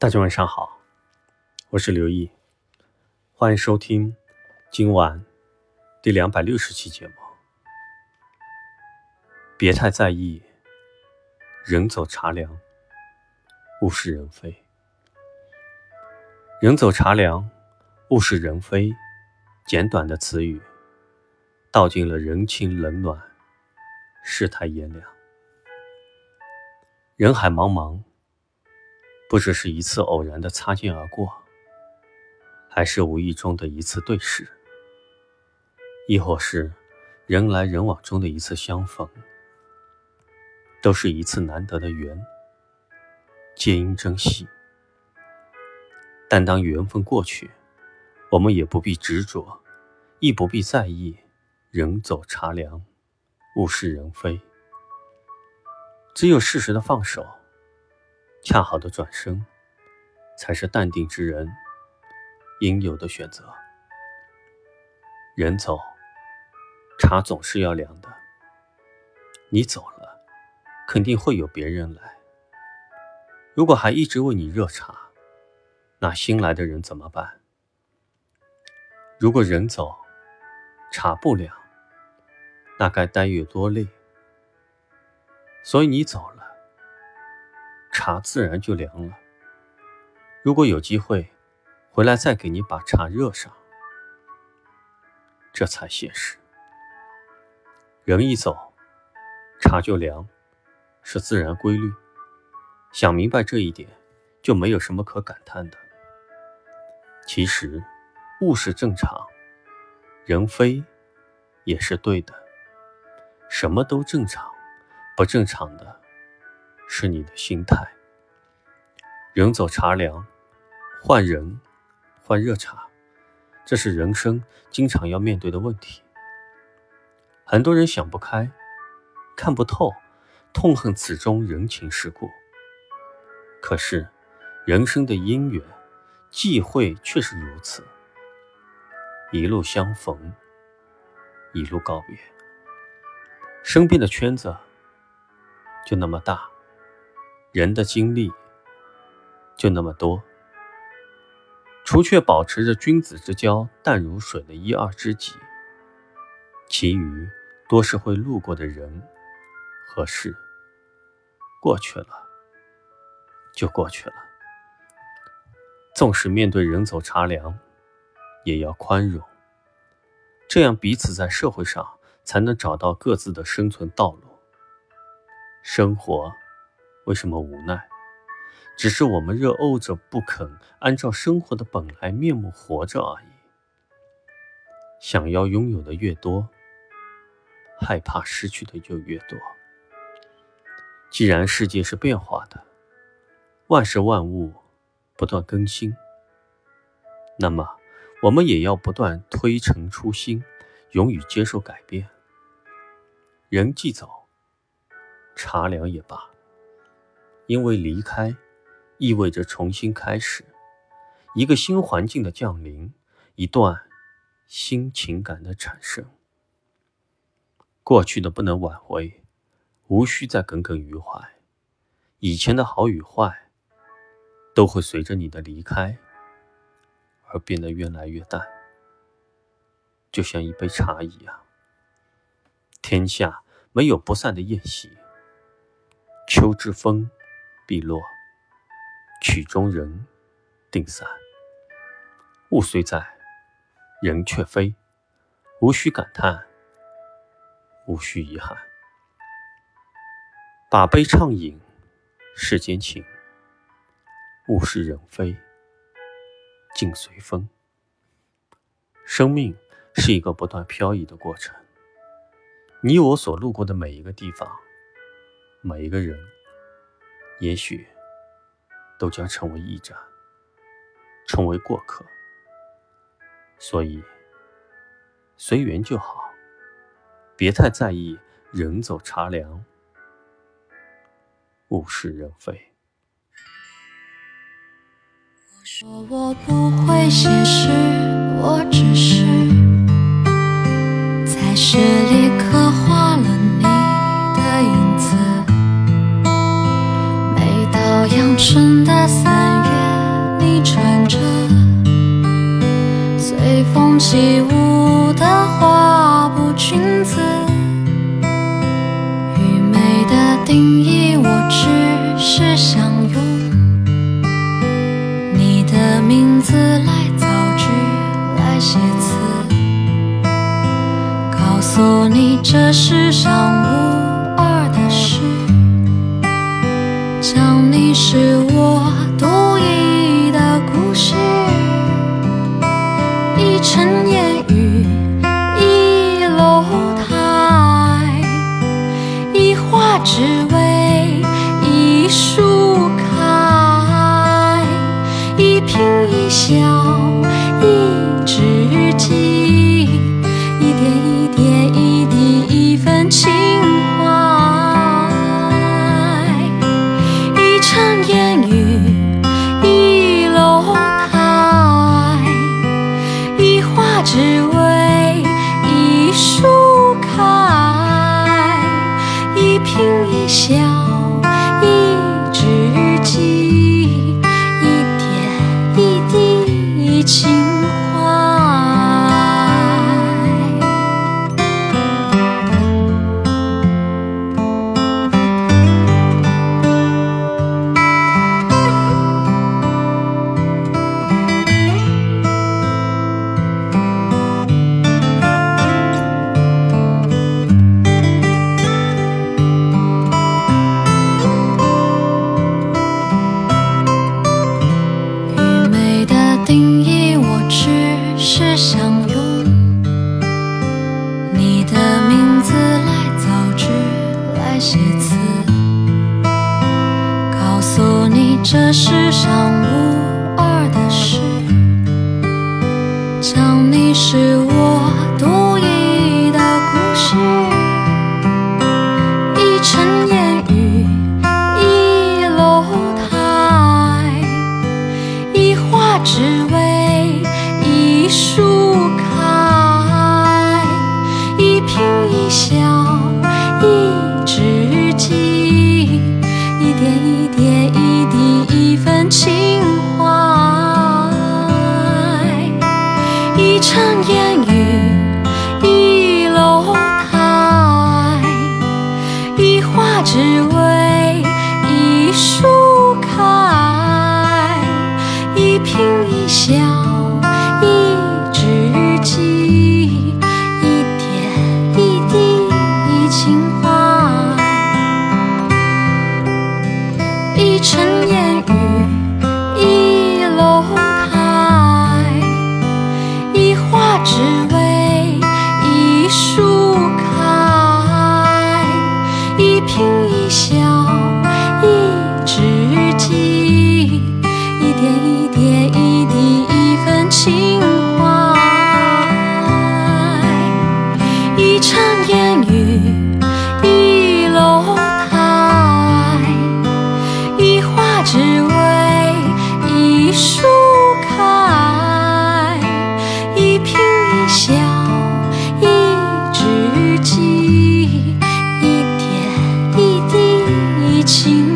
大家晚上好，我是刘毅，欢迎收听今晚第两百六十期节目。别太在意，人走茶凉，物是人非。人走茶凉，物是人非，简短的词语，道尽了人情冷暖，世态炎凉。人海茫茫。不知是一次偶然的擦肩而过，还是无意中的一次对视，亦或是人来人往中的一次相逢，都是一次难得的缘，皆应珍惜。但当缘分过去，我们也不必执着，亦不必在意。人走茶凉，物是人非，只有适时的放手。恰好的转身，才是淡定之人应有的选择。人走，茶总是要凉的。你走了，肯定会有别人来。如果还一直为你热茶，那新来的人怎么办？如果人走，茶不凉，那该待月多累。所以你走了。茶自然就凉了。如果有机会回来，再给你把茶热上，这才现实。人一走，茶就凉，是自然规律。想明白这一点，就没有什么可感叹的。其实，物是正常，人非也是对的。什么都正常，不正常的。是你的心态。人走茶凉，换人，换热茶，这是人生经常要面对的问题。很多人想不开，看不透，痛恨此中人情世故。可是，人生的因缘际会却是如此，一路相逢，一路告别。身边的圈子就那么大。人的精力就那么多，除却保持着君子之交淡如水的一二知己，其余多是会路过的人和事。过去了就过去了，纵使面对人走茶凉，也要宽容，这样彼此在社会上才能找到各自的生存道路。生活。为什么无奈？只是我们热怄着不肯按照生活的本来面目活着而已。想要拥有的越多，害怕失去的就越多。既然世界是变化的，万事万物不断更新，那么我们也要不断推陈出新，勇于接受改变。人既走，茶凉也罢。因为离开，意味着重新开始，一个新环境的降临，一段新情感的产生。过去的不能挽回，无需再耿耿于怀。以前的好与坏，都会随着你的离开而变得越来越淡。就像一杯茶一样，天下没有不散的宴席。秋之风。碧落，曲中人定散。物虽在，人却非。无需感叹，无需遗憾。把杯畅饮，世间情。物是人非，境随风。生命是一个不断漂移的过程。你我所路过的每一个地方，每一个人。也许都将成为驿站，成为过客，所以随缘就好，别太在意人走茶凉，物是人非。我说我不会写诗，我只是在诗深的三月，你穿着随风起舞的花布裙子，与美的定义，我只是想用你的名字来造句，来写词，告诉你，这世上无二的事。你是我独一的故事。一尘这世上无二的事，讲你是我独一的故事。一城烟雨，一楼台，一花只为一树。一场。情